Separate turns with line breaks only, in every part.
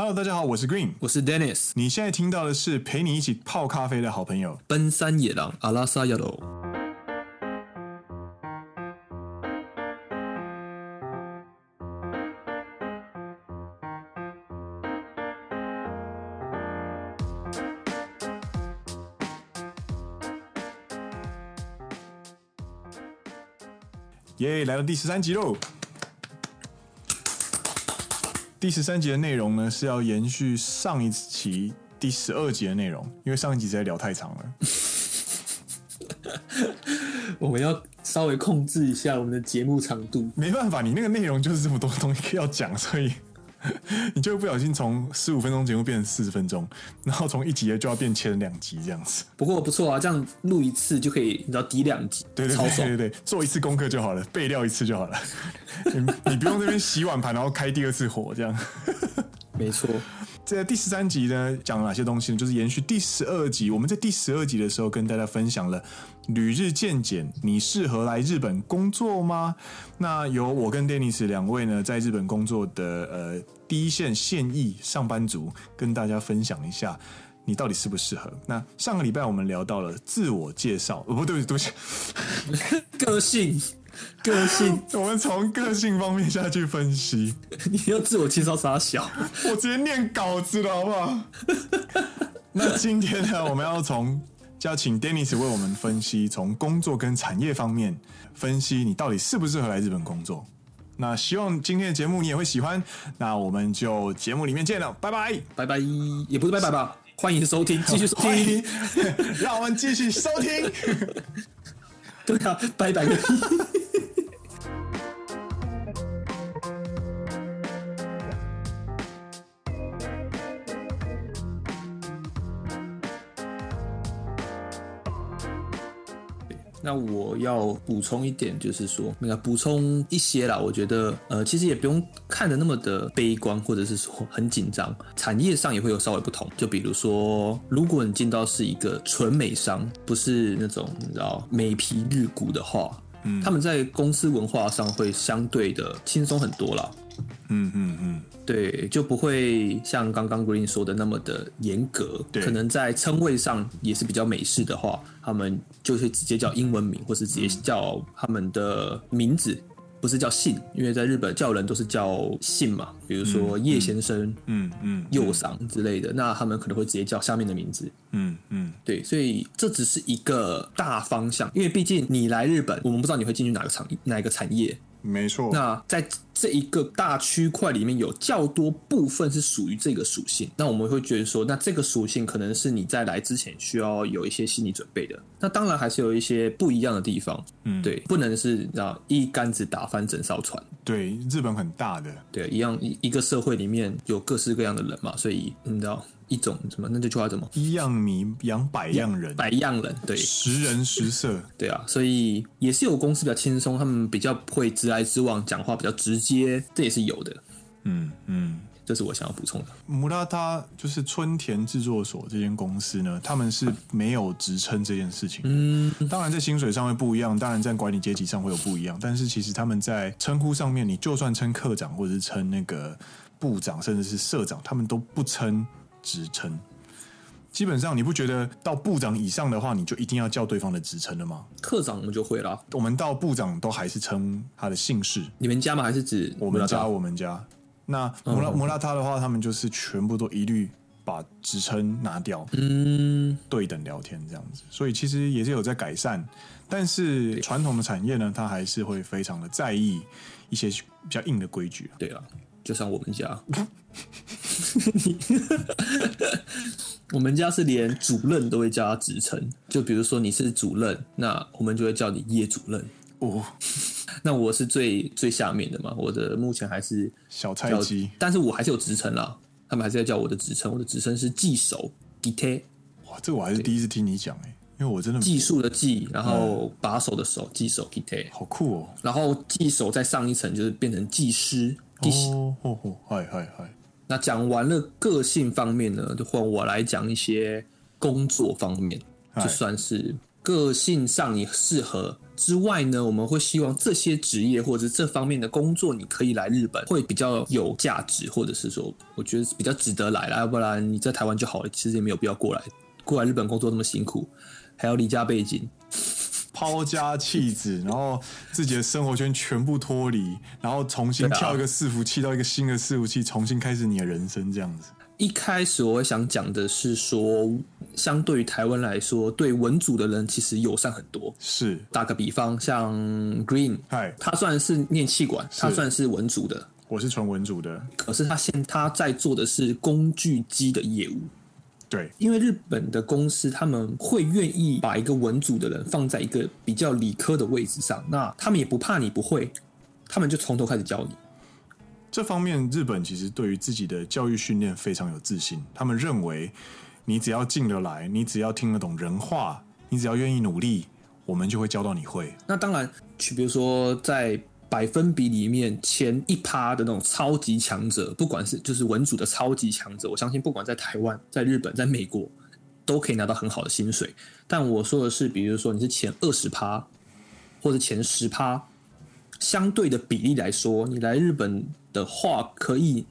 Hello，大家好，我是 Green，
我是 Dennis。
你现在听到的是陪你一起泡咖啡的好朋友——
奔山野狼阿拉萨亚罗。
耶，来到第十三集喽！第十三集的内容呢，是要延续上一期第十二集的内容，因为上一集实在聊太长了。
我们要稍微控制一下我们的节目长度。
没办法，你那个内容就是这么多东西要讲，所以。你就会不小心从十五分钟节目变成四十分钟，然后从一集就要变成两集这样子。
不过不错啊，这样录一次就可以，你知道抵两集，
对对对对对，做一次功课就好了，备料一次就好了。你你不用这边洗碗盘，然后开第二次火这样。
没错。
在第十三集呢，讲了哪些东西呢？就是延续第十二集。我们在第十二集的时候跟大家分享了旅日见检，你适合来日本工作吗？那由我跟 Dennis 两位呢，在日本工作的呃第一线现役上班族，跟大家分享一下你到底适不适合。那上个礼拜我们聊到了自我介绍，哦，不对，对不起，
个性。个性，
我们从个性方面下去分析。
你要自我介绍啥小？
我直接念稿子了，好不好？那今天呢，我们要从就要请 Dennis 为我们分析，从工作跟产业方面分析你到底适不适合来日本工作。那希望今天的节目你也会喜欢。那我们就节目里面见了，拜拜，
拜拜，也不是拜拜吧？欢迎收听，继续收听，
让我们继续收听。
对啊，拜拜。那我要补充一点，就是说，那个补充一些啦。我觉得，呃，其实也不用看的那么的悲观，或者是说很紧张。产业上也会有稍微不同。就比如说，如果你进到是一个纯美商，不是那种你知道美皮日股的话，嗯，他们在公司文化上会相对的轻松很多啦。
嗯嗯嗯，
对，就不会像刚刚 Green 说的那么的严格。对，可能在称谓上也是比较美式的话，他们就会直接叫英文名，或是直接叫他们的名字，嗯、不是叫姓，因为在日本叫人都是叫姓嘛，比如说叶先生、嗯嗯、右桑之类的，那他们可能会直接叫下面的名字。嗯嗯，对，所以这只是一个大方向，因为毕竟你来日本，我们不知道你会进去哪个产哪个产业。
没错，
那在这一个大区块里面有较多部分是属于这个属性，那我们会觉得说，那这个属性可能是你在来之前需要有一些心理准备的。那当然还是有一些不一样的地方，嗯，对，不能是啊一竿子打翻整艘船。
对，日本很大的，
对，一样一一个社会里面有各式各样的人嘛，所以你知道。一种什么？那这句话怎么？
一样米养百样人，
百样人，对，
十人十色，
对啊，所以也是有公司比较轻松，他们比较会直来直往，讲话比较直接，这也是有的。嗯嗯，这是我想要补充的。
穆拉他就是春田制作所这间公司呢，他们是没有职称这件事情。嗯，当然在薪水上会不一样，当然在管理阶级上会有不一样，但是其实他们在称呼上面，你就算称课长或者是称那个部长，甚至是社长，他们都不称。职称，基本上你不觉得到部长以上的话，你就一定要叫对方的职称了吗？
课长我们就会了，
我们到部长都还是称他的姓氏。
你们家吗？还是指
我们家？我们家。那摩拉摩拉他的话，他们就是全部都一律把职称拿掉，嗯，对等聊天这样子。所以其实也是有在改善，但是传统的产业呢，他还是会非常的在意一些比较硬的规矩。
对啊，就像我们家。我们家是连主任都会叫他职称，就比如说你是主任，那我们就会叫你叶主任哦。那我是最最下面的嘛，我的目前还是
小菜鸡，
但是我还是有职称啦，他们还是要叫我的职称，我的职称是技手 gite。
哇，这个我还是第一次听你讲哎，因为我真的
技术的技，然后把手的手，技手 gite，
好酷哦。
然后技手再上一层就是变成技师，
哦哦哦，嗨嗨嗨。
那讲完了个性方面呢，就换我来讲一些工作方面，就算是个性上你适合之外呢，我们会希望这些职业或者这方面的工作，你可以来日本会比较有价值，或者是说我觉得比较值得来啦，要不然你在台湾就好了，其实也没有必要过来。过来日本工作那么辛苦，还要离家背井。
抛家弃子，然后自己的生活圈全部脱离，然后重新跳一个伺服器到一个新的伺服器，重新开始你的人生，这样子。
一开始我会想讲的是说，相对于台湾来说，对文组的人其实友善很多。
是，
打个比方，像 Green，
嗨，
他算是念气管，他算是文组的，
我是纯文组的，
可是他现他在做的是工具机的业务。
对，
因为日本的公司他们会愿意把一个文组的人放在一个比较理科的位置上，那他们也不怕你不会，他们就从头开始教你。
这方面，日本其实对于自己的教育训练非常有自信，他们认为你只要进得来，你只要听得懂人话，你只要愿意努力，我们就会教到你会。
那当然，去比如说在。百分比里面前一趴的那种超级强者，不管是就是文组的超级强者，我相信不管在台湾、在日本、在美国，都可以拿到很好的薪水。但我说的是，比如说你是前二十趴或者前十趴，相对的比例来说，你来日本的话，可以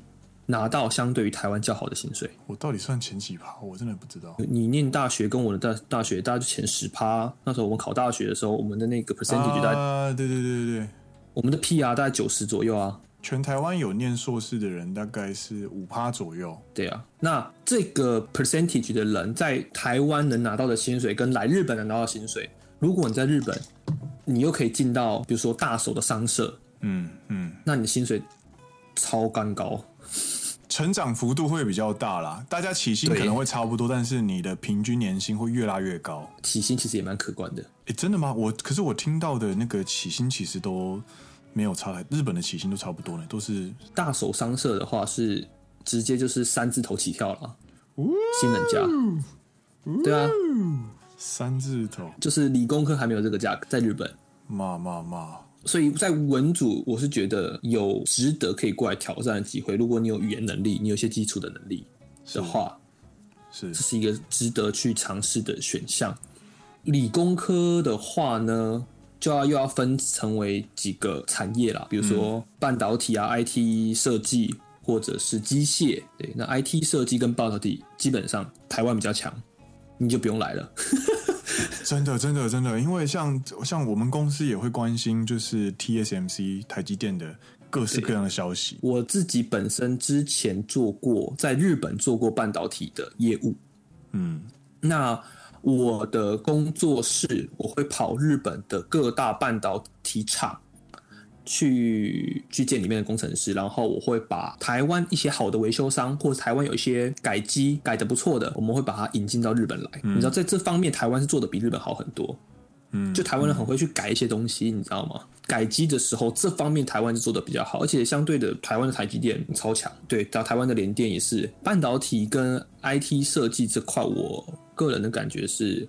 拿到相对于台湾较好的薪水。
我到底算前几趴？我真的不知道。
你念大学跟我的大大学，大概就前十趴。那时候我们考大学的时候，我们的那个 percentage 大概
啊，对对对对对。
我们的 PR 大概九十左右啊，
全台湾有念硕士的人大概是五趴左右。
对啊，那这个 percentage 的人在台湾能拿到的薪水，跟来日本能拿到的薪水，如果你在日本，你又可以进到比如说大手的商社，
嗯嗯，
那你的薪水超干高，
成长幅度会比较大啦。大家起薪可能会差不多，但是你的平均年薪会越拉越高。
起薪其实也蛮可观的。
哎，真的吗？我可是我听到的那个起薪其实都。没有差，日本的起薪都差不多呢，都是
大手商社的话是直接就是三字头起跳了，新人价，对啊，
三字头。
就是理工科还没有这个价格，在日本，
骂骂骂，
所以在文组我是觉得有值得可以过来挑战的机会，如果你有语言能力，你有一些基础的能力的话，
是，
这是一个值得去尝试的选项。理工科的话呢？就要又要分成为几个产业啦，比如说半导体啊、嗯、IT 设计或者是机械。对，那 IT 设计跟半导体基本上台湾比较强，你就不用来了。
真的，真的，真的，因为像像我们公司也会关心，就是 TSMC 台积电的各式各样的消息。
我自己本身之前做过在日本做过半导体的业务，
嗯，
那。我的工作室，我会跑日本的各大半导体厂去去见里面的工程师，然后我会把台湾一些好的维修商，或者台湾有一些改机改的不错的，我们会把它引进到日本来。嗯、你知道，在这方面台湾是做的比日本好很多。嗯，就台湾人很会去改一些东西，你知道吗？改机的时候，这方面台湾是做的比较好，而且相对的，台湾的台积电超强。对，到台湾的联电也是半导体跟 IT 设计这块，我。个人的感觉是，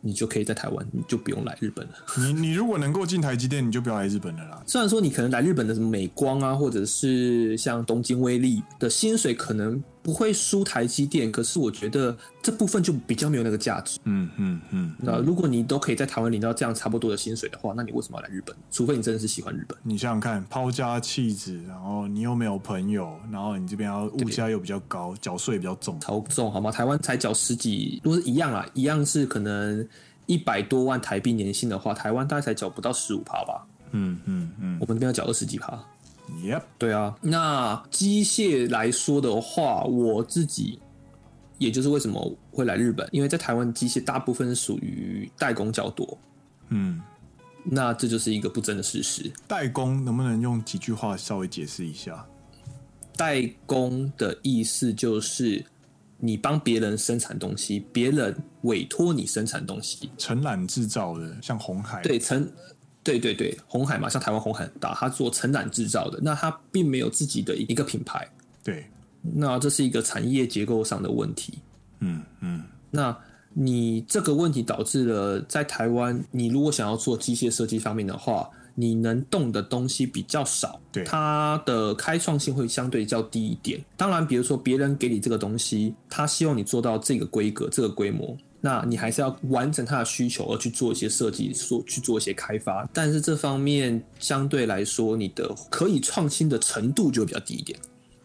你就可以在台湾，你就不用来日本了。
你你如果能够进台积电，你就不要来日本了啦。
虽然说你可能来日本的什么美光啊，或者是像东京威力的薪水可能。不会输台积电，可是我觉得这部分就比较没有那个价值。
嗯嗯嗯。那、
嗯、如果你都可以在台湾领到这样差不多的薪水的话，那你为什么要来日本？除非你真的是喜欢日本。
你想想看，抛家弃子，然后你又没有朋友，然后你这边要物价又比较高，缴税比较重，
超重好吗？台湾才缴十几，如果是一样啊，一样是可能一百多万台币年薪的话，台湾大概才缴不到十五趴吧。
嗯嗯嗯，
我们这边要缴二十几趴。
Yep，
对啊，那机械来说的话，我自己也就是为什么会来日本，因为在台湾机械大部分是属于代工较多，
嗯，
那这就是一个不争的事实。
代工能不能用几句话稍微解释一下？
代工的意思就是你帮别人生产东西，别人委托你生产东西，
承揽制造的，像红海，
对，承。对对对，红海嘛，像台湾红海很大，它做承揽制造的，那它并没有自己的一个品牌。
对，
那这是一个产业结构上的问题。
嗯嗯，
那你这个问题导致了在台湾，你如果想要做机械设计方面的话，你能动的东西比较少，
对，
它的开创性会相对较低一点。当然，比如说别人给你这个东西，他希望你做到这个规格、这个规模。那你还是要完成它的需求而去做一些设计，做去做一些开发。但是这方面相对来说，你的可以创新的程度就会比较低一点。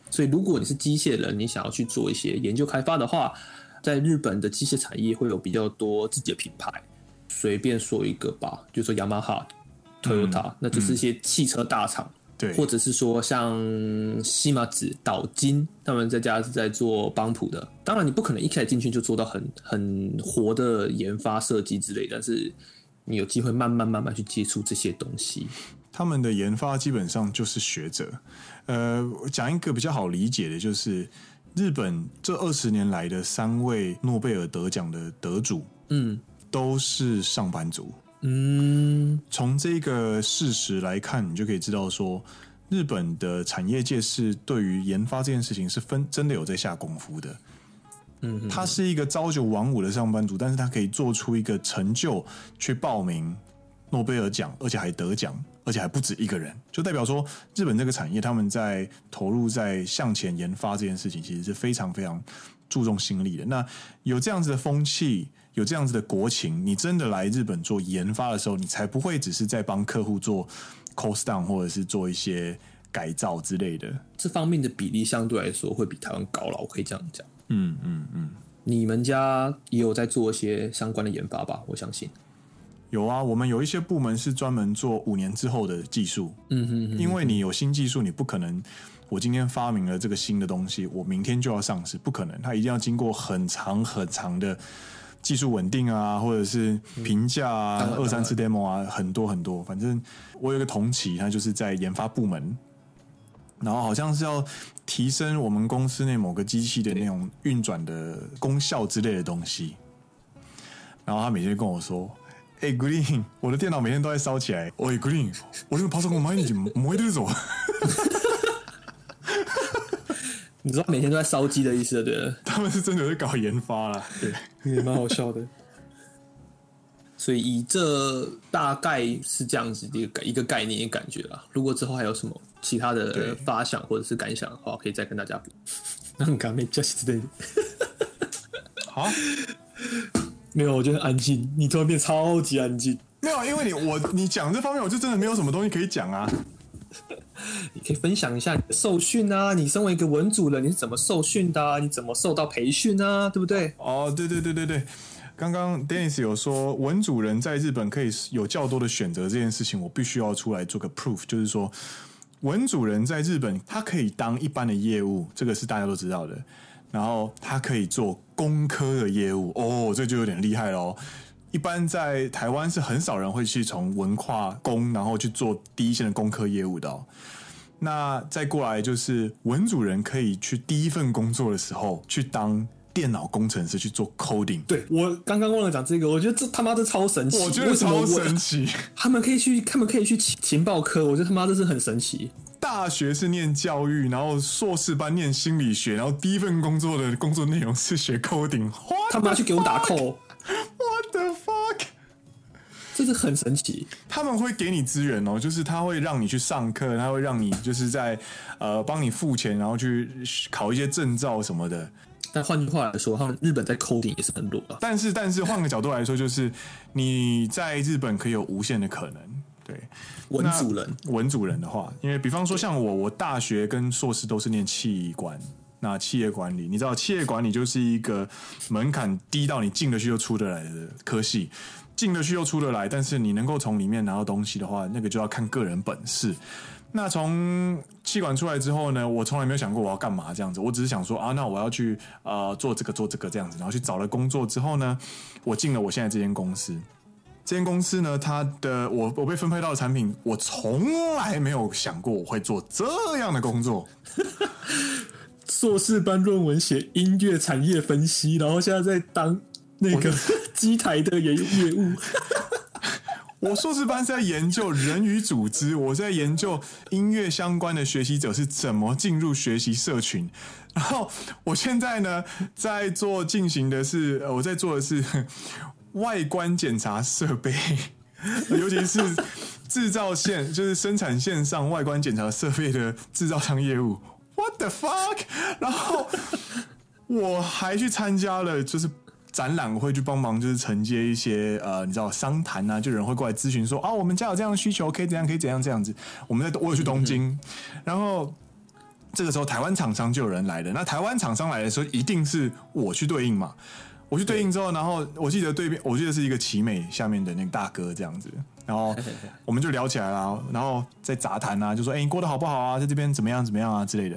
所以，如果你是机械人，你想要去做一些研究开发的话，在日本的机械产业会有比较多自己的品牌。随便说一个吧，就说雅马哈、Toyota，嗯，那就是一些汽车大厂。对，或者是说像西马子、岛津，他们在家是在做帮普的。当然，你不可能一开始进去就做到很很活的研发设计之类，但是你有机会慢慢慢慢去接触这些东西。
他们的研发基本上就是学者。呃，讲一个比较好理解的，就是日本这二十年来的三位诺贝尔得奖的得主，嗯，都是上班族。嗯，从这个事实来看，你就可以知道说，日本的产业界是对于研发这件事情是分真的有在下功夫的。嗯，他是一个朝九晚五的上班族，但是他可以做出一个成就去报名诺贝尔奖，而且还得奖，而且还不止一个人，就代表说日本这个产业他们在投入在向前研发这件事情，其实是非常非常注重心力的。那有这样子的风气。有这样子的国情，你真的来日本做研发的时候，你才不会只是在帮客户做 cost down 或者是做一些改造之类的。
这方面的比例相对来说会比台湾高了，我可以这样讲。
嗯嗯嗯，
你们家也有在做一些相关的研发吧？我相信
有啊。我们有一些部门是专门做五年之后的技术。嗯哼嗯，因为你有新技术，你不可能我今天发明了这个新的东西，我明天就要上市，不可能。它一定要经过很长很长的。技术稳定啊，或者是评价啊，嗯、二三次 demo 啊，很多很多。反正我有个同期，他就是在研发部门，然后好像是要提升我们公司内某个机器的那种运转的功效之类的东西。然后他每天跟我说：“哎、欸、，Green，我的电脑每天都在烧起来。”“喂，Green，我这个走。”
你知道每天都在烧鸡的意思，对了。
他们是真的在搞研发啦，对，
也蛮好笑的。所以以这大概是这样子的一个一个概念感觉啦。如果之后还有什么其他的发想或者是感想的话，可以再跟大家补。那很感没消息之类的。
好，
没有，我觉得很安静。你突然变超级安静。
没有，因为你我你讲这方面，我就真的没有什么东西可以讲啊。
你可以分享一下你的受训啊，你身为一个文组人，你是怎么受训的？你怎么受到培训啊？对不对？
哦，对对对对对，刚刚 Dennis 有说文主人在日本可以有较多的选择这件事情，我必须要出来做个 proof，就是说文主人在日本他可以当一般的业务，这个是大家都知道的，然后他可以做工科的业务，哦，这就有点厉害喽。一般在台湾是很少人会去从文化工，然后去做第一线的工科业务的哦。那再过来就是文主人可以去第一份工作的时候去当电脑工程师去做 coding。
对，我刚刚忘了讲这个，我觉得这他妈的超神奇，
我觉得超神奇。
他们可以去，他们可以去情情报科，我觉得他妈这是很神奇。
大学是念教育，然后硕士班念心理学，然后第一份工作的工作内容是学 coding。
他们要去给我打扣。这是很神奇。
他们会给你资源哦，就是他会让你去上课，他会让你就是在呃帮你付钱，然后去考一些证照什么的。
但换句话来说，他们日本在 coding 也是很弱的。
但是，但是换个角度来说，就是你在日本可以有无限的可能。对，
文主人，
文主人的话，因为比方说像我，我大学跟硕士都是念器官。那企业管理，你知道，企业管理就是一个门槛低到你进得去就出得来的科系，进得去又出得来，但是你能够从里面拿到东西的话，那个就要看个人本事。那从气管出来之后呢，我从来没有想过我要干嘛这样子，我只是想说啊，那我要去呃做这个做这个这样子，然后去找了工作之后呢，我进了我现在这间公司。这间公司呢，它的我我被分配到的产品，我从来没有想过我会做这样的工作。
硕士班论文写音乐产业分析，然后现在在当那个机台的业业务。
我硕士班是在研究人与组织，我在研究音乐相关的学习者是怎么进入学习社群。然后我现在呢，在做进行的是，我在做的是 外观检查设备，尤其是制造线，就是生产线上外观检查设备的制造商业务。What the fuck？然后我还去参加了，就是展览，我会去帮忙，就是承接一些呃，你知道商谈啊，就有人会过来咨询说，啊，我们家有这样的需求，可以怎样，可以怎样这样子。我们在我有去东京，嗯、然后这个时候台湾厂商就有人来了。那台湾厂商来的时候，一定是我去对应嘛。我去对应之后，然后我记得对面，我记得是一个奇美下面的那个大哥这样子。然后 我们就聊起来了，然后在杂谈啊，就说：“哎，你过得好不好啊？在这边怎么样怎么样啊之类的。”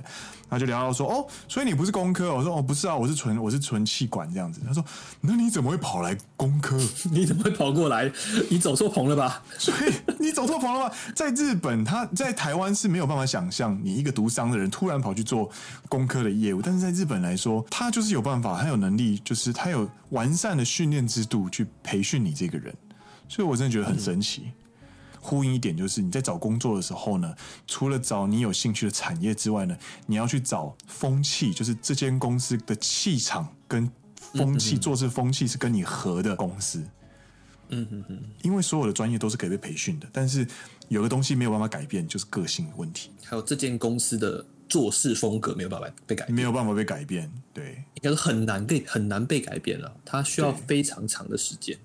然后就聊到说：“哦，所以你不是工科？”我说：“哦，不是啊，我是纯我是纯气管这样子。”他说：“那你怎么会跑来工科？
你怎么会跑过来？你走错棚了吧？
所 以你走错棚了吧？在日本，他在台湾是没有办法想象你一个读商的人突然跑去做工科的业务，但是在日本来说，他就是有办法，他有能力，就是他有完善的训练制度去培训你这个人。所以我真的觉得很神奇。”嗯呼应一点就是你在找工作的时候呢，除了找你有兴趣的产业之外呢，你要去找风气，就是这间公司的气场跟风气、做事风气是跟你合的公司。嗯嗯嗯，因为所有的专业都是可以被培训的，但是有个东西没有办法改变，就是个性问题。
还有这间公司的做事风格没有办法被改变，
没有办法被改变，对，
应该是很难被很难被改变了，它需要非常长的时间。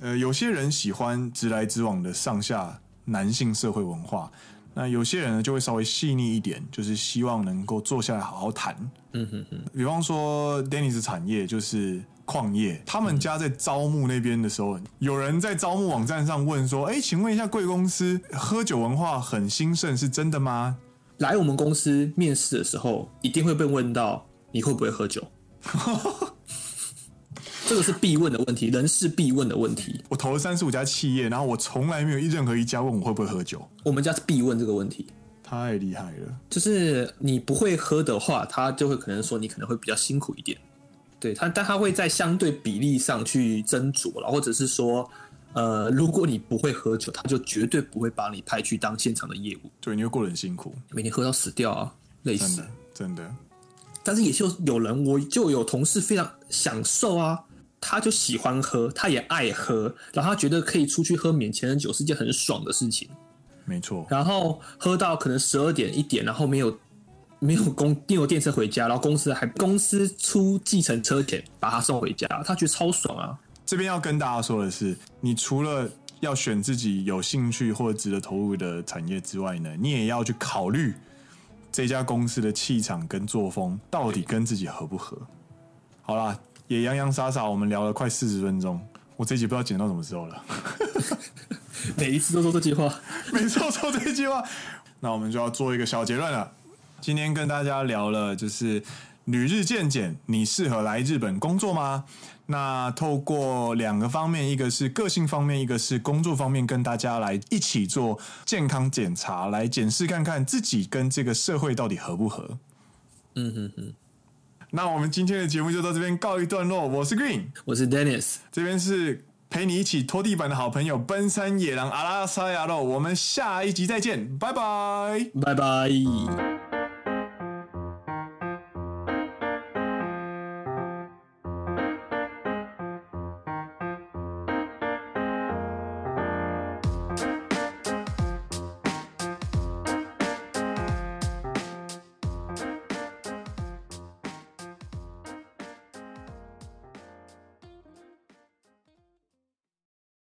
呃，有些人喜欢直来直往的上下男性社会文化，那有些人呢就会稍微细腻一点，就是希望能够坐下来好好谈。嗯哼哼。比方说，Dennis 产业就是矿业，他们家在招募那边的时候，有人在招募网站上问说：“哎，请问一下，贵公司喝酒文化很兴盛，是真的吗？”
来我们公司面试的时候，一定会被问到你会不会喝酒。这个是必问的问题，人事必问的问题。
我投了三十五家企业，然后我从来没有任何一家问我会不会喝酒。
我们家是必问这个问题，
太厉害了。
就是你不会喝的话，他就会可能说你可能会比较辛苦一点。对他，但他会在相对比例上去斟酌了，或者是说，呃，如果你不会喝酒，他就绝对不会把你派去当现场的业务。
对，你会过得很辛苦，
每天喝到死掉啊，累死，
真的，真的。
但是也就有人，我就有同事非常享受啊。他就喜欢喝，他也爱喝，然后他觉得可以出去喝免钱的酒是件很爽的事情。
没错。
然后喝到可能十二点一点，然后没有没有公没有电车回家，然后公司还公司出计程车钱把他送回家，他觉得超爽啊。
这边要跟大家说的是，你除了要选自己有兴趣或者值得投入的产业之外呢，你也要去考虑这家公司的气场跟作风到底跟自己合不合。好啦。也洋洋洒洒，我们聊了快四十分钟，我这集不知道剪到什么时候了。
每一次都说这句话，
每次都说这句话，那我们就要做一个小结论了。今天跟大家聊了，就是旅日见检，你适合来日本工作吗？那透过两个方面，一个是个性方面，一个是工作方面，跟大家来一起做健康检查，来检视看看自己跟这个社会到底合不合。嗯哼哼。那我们今天的节目就到这边告一段落。我是 Green，
我是 Dennis，
这边是陪你一起拖地板的好朋友奔山野狼阿拉萨亚洛。我们下一集再见，拜拜，
拜拜。